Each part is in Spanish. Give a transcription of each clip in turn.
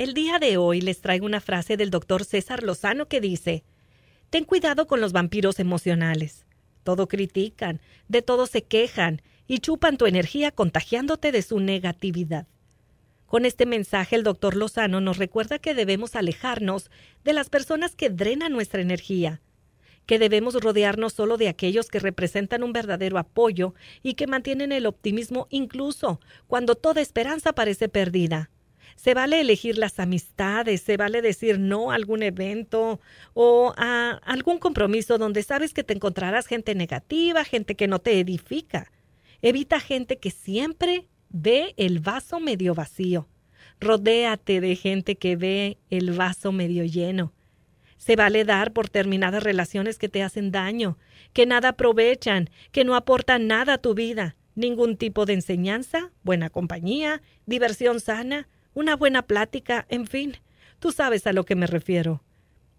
El día de hoy les traigo una frase del doctor César Lozano que dice, Ten cuidado con los vampiros emocionales. Todo critican, de todo se quejan y chupan tu energía contagiándote de su negatividad. Con este mensaje el doctor Lozano nos recuerda que debemos alejarnos de las personas que drenan nuestra energía, que debemos rodearnos solo de aquellos que representan un verdadero apoyo y que mantienen el optimismo incluso cuando toda esperanza parece perdida. Se vale elegir las amistades, se vale decir no a algún evento o a algún compromiso donde sabes que te encontrarás gente negativa, gente que no te edifica. Evita gente que siempre ve el vaso medio vacío. Rodéate de gente que ve el vaso medio lleno. Se vale dar por terminadas relaciones que te hacen daño, que nada aprovechan, que no aportan nada a tu vida, ningún tipo de enseñanza, buena compañía, diversión sana, una buena plática, en fin, tú sabes a lo que me refiero.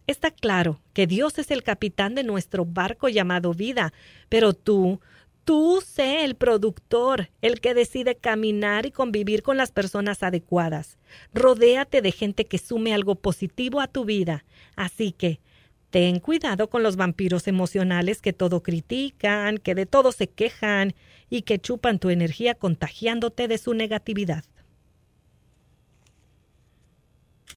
Está claro que Dios es el capitán de nuestro barco llamado vida, pero tú, tú sé el productor, el que decide caminar y convivir con las personas adecuadas. Rodéate de gente que sume algo positivo a tu vida. Así que, ten cuidado con los vampiros emocionales que todo critican, que de todo se quejan y que chupan tu energía contagiándote de su negatividad.